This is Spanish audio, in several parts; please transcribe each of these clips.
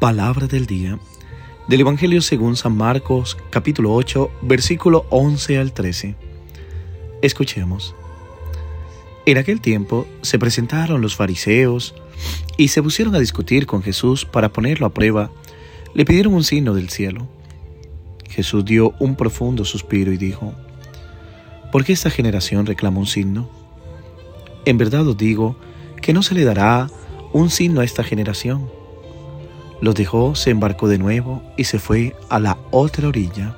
Palabra del día del Evangelio según San Marcos capítulo 8 versículo 11 al 13. Escuchemos. En aquel tiempo se presentaron los fariseos y se pusieron a discutir con Jesús para ponerlo a prueba. Le pidieron un signo del cielo. Jesús dio un profundo suspiro y dijo, ¿por qué esta generación reclama un signo? En verdad os digo que no se le dará un signo a esta generación los dejó, se embarcó de nuevo y se fue a la otra orilla.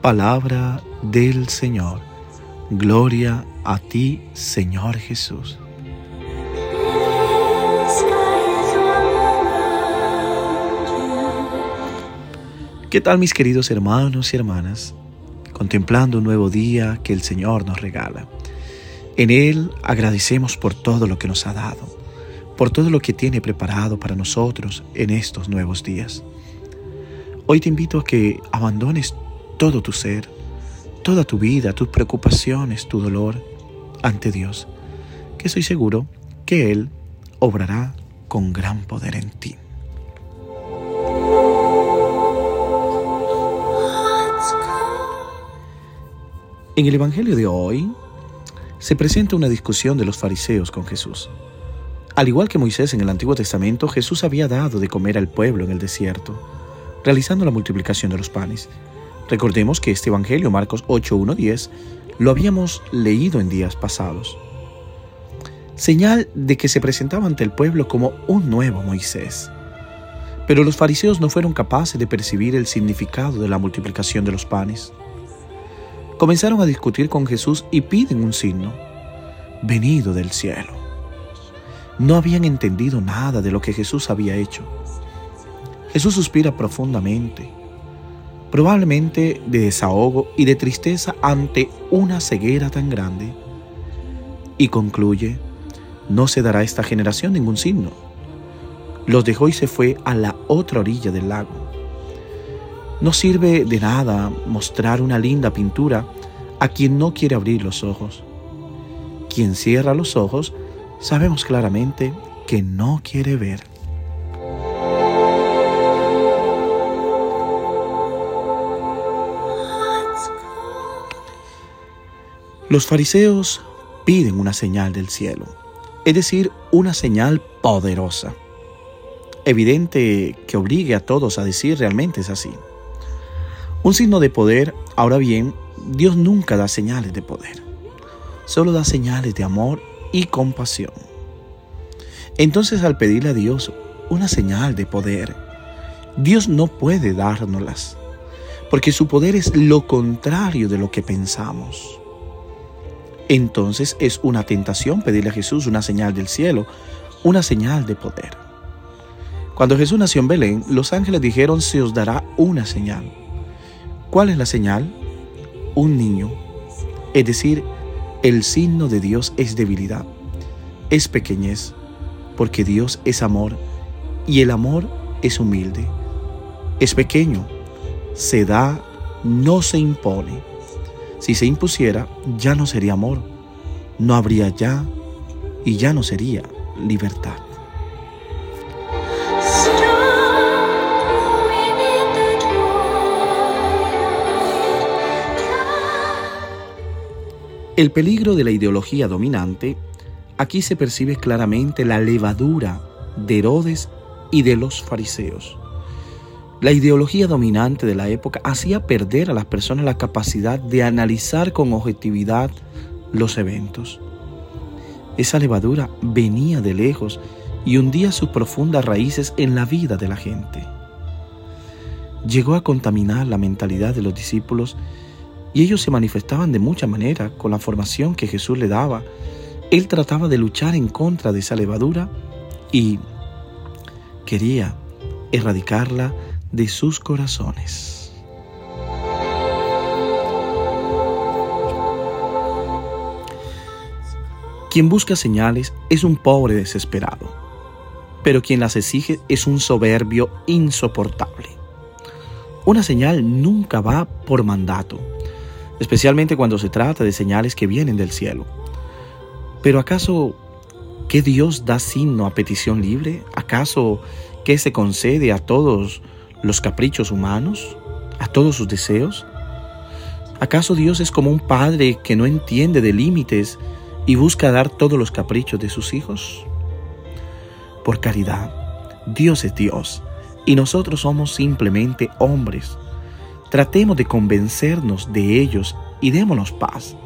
Palabra del Señor. Gloria a ti, Señor Jesús. ¿Qué tal mis queridos hermanos y hermanas? Contemplando un nuevo día que el Señor nos regala. En Él agradecemos por todo lo que nos ha dado por todo lo que tiene preparado para nosotros en estos nuevos días. Hoy te invito a que abandones todo tu ser, toda tu vida, tus preocupaciones, tu dolor ante Dios, que estoy seguro que Él obrará con gran poder en ti. En el Evangelio de hoy se presenta una discusión de los fariseos con Jesús. Al igual que Moisés en el Antiguo Testamento, Jesús había dado de comer al pueblo en el desierto, realizando la multiplicación de los panes. Recordemos que este Evangelio, Marcos 8, 10, lo habíamos leído en días pasados. Señal de que se presentaba ante el pueblo como un nuevo Moisés. Pero los fariseos no fueron capaces de percibir el significado de la multiplicación de los panes. Comenzaron a discutir con Jesús y piden un signo, venido del cielo no habían entendido nada de lo que Jesús había hecho. Jesús suspira profundamente, probablemente de desahogo y de tristeza ante una ceguera tan grande, y concluye, no se dará a esta generación ningún signo. Los dejó y se fue a la otra orilla del lago. No sirve de nada mostrar una linda pintura a quien no quiere abrir los ojos. Quien cierra los ojos sabemos claramente que no quiere ver. Los fariseos piden una señal del cielo, es decir, una señal poderosa. Evidente que obligue a todos a decir realmente es así. Un signo de poder, ahora bien, Dios nunca da señales de poder, solo da señales de amor y compasión. Entonces al pedirle a Dios una señal de poder, Dios no puede dárnoslas, porque su poder es lo contrario de lo que pensamos. Entonces es una tentación pedirle a Jesús una señal del cielo, una señal de poder. Cuando Jesús nació en Belén, los ángeles dijeron, se os dará una señal. ¿Cuál es la señal? Un niño, es decir, el signo de Dios es debilidad, es pequeñez, porque Dios es amor y el amor es humilde. Es pequeño, se da, no se impone. Si se impusiera, ya no sería amor, no habría ya y ya no sería libertad. El peligro de la ideología dominante, aquí se percibe claramente la levadura de Herodes y de los fariseos. La ideología dominante de la época hacía perder a las personas la capacidad de analizar con objetividad los eventos. Esa levadura venía de lejos y hundía sus profundas raíces en la vida de la gente. Llegó a contaminar la mentalidad de los discípulos y ellos se manifestaban de mucha manera con la formación que Jesús le daba. Él trataba de luchar en contra de esa levadura y quería erradicarla de sus corazones. Quien busca señales es un pobre desesperado, pero quien las exige es un soberbio insoportable. Una señal nunca va por mandato, especialmente cuando se trata de señales que vienen del cielo. Pero ¿acaso qué Dios da signo a petición libre? ¿Acaso que se concede a todos los caprichos humanos, a todos sus deseos? ¿Acaso Dios es como un padre que no entiende de límites y busca dar todos los caprichos de sus hijos? Por caridad, Dios es Dios y nosotros somos simplemente hombres. Tratemos de convencernos de ellos y démonos paz.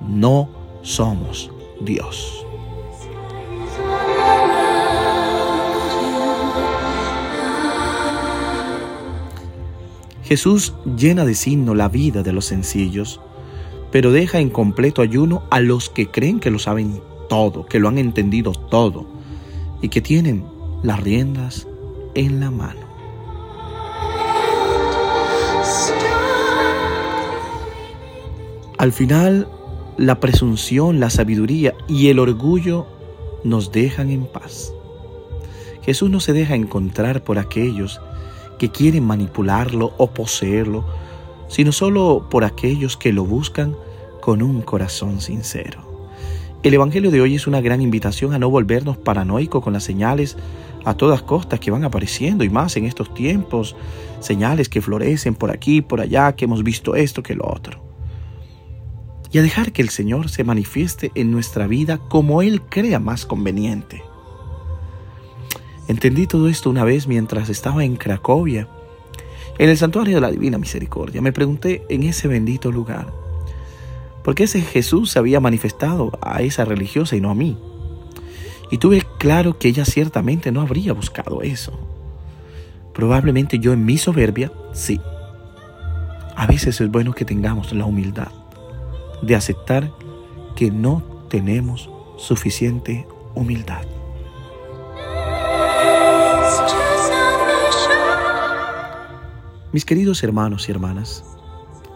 No somos Dios. Jesús llena de signo la vida de los sencillos, pero deja en completo ayuno a los que creen que lo saben todo, que lo han entendido todo y que tienen las riendas en la mano. Al final, la presunción, la sabiduría y el orgullo nos dejan en paz. Jesús no se deja encontrar por aquellos que quieren manipularlo o poseerlo, sino solo por aquellos que lo buscan con un corazón sincero. El Evangelio de hoy es una gran invitación a no volvernos paranoicos con las señales a todas costas que van apareciendo y más en estos tiempos, señales que florecen por aquí, por allá, que hemos visto esto, que lo otro. Y a dejar que el Señor se manifieste en nuestra vida como Él crea más conveniente. Entendí todo esto una vez mientras estaba en Cracovia, en el santuario de la Divina Misericordia. Me pregunté en ese bendito lugar, ¿por qué ese Jesús se había manifestado a esa religiosa y no a mí? Y tuve claro que ella ciertamente no habría buscado eso. Probablemente yo en mi soberbia, sí. A veces es bueno que tengamos la humildad de aceptar que no tenemos suficiente humildad. Mis queridos hermanos y hermanas,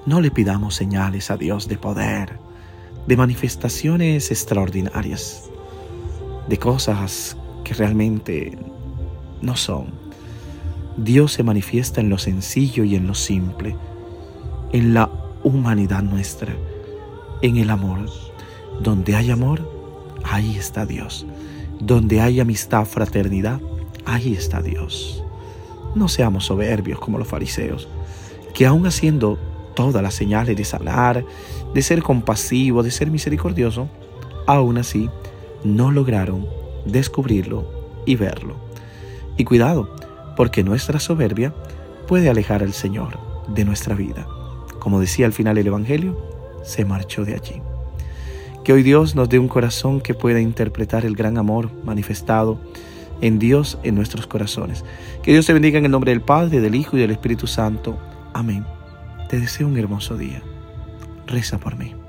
no le pidamos señales a Dios de poder, de manifestaciones extraordinarias, de cosas que realmente no son. Dios se manifiesta en lo sencillo y en lo simple, en la humanidad nuestra, en el amor. Donde hay amor, ahí está Dios. Donde hay amistad, fraternidad, ahí está Dios. No seamos soberbios como los fariseos, que aun haciendo todas las señales de sanar, de ser compasivo, de ser misericordioso, aún así no lograron descubrirlo y verlo. Y cuidado, porque nuestra soberbia puede alejar al Señor de nuestra vida. Como decía al final el Evangelio, se marchó de allí. Que hoy Dios nos dé un corazón que pueda interpretar el gran amor manifestado en Dios en nuestros corazones. Que Dios te bendiga en el nombre del Padre, del Hijo y del Espíritu Santo. Amén. Te deseo un hermoso día. Reza por mí.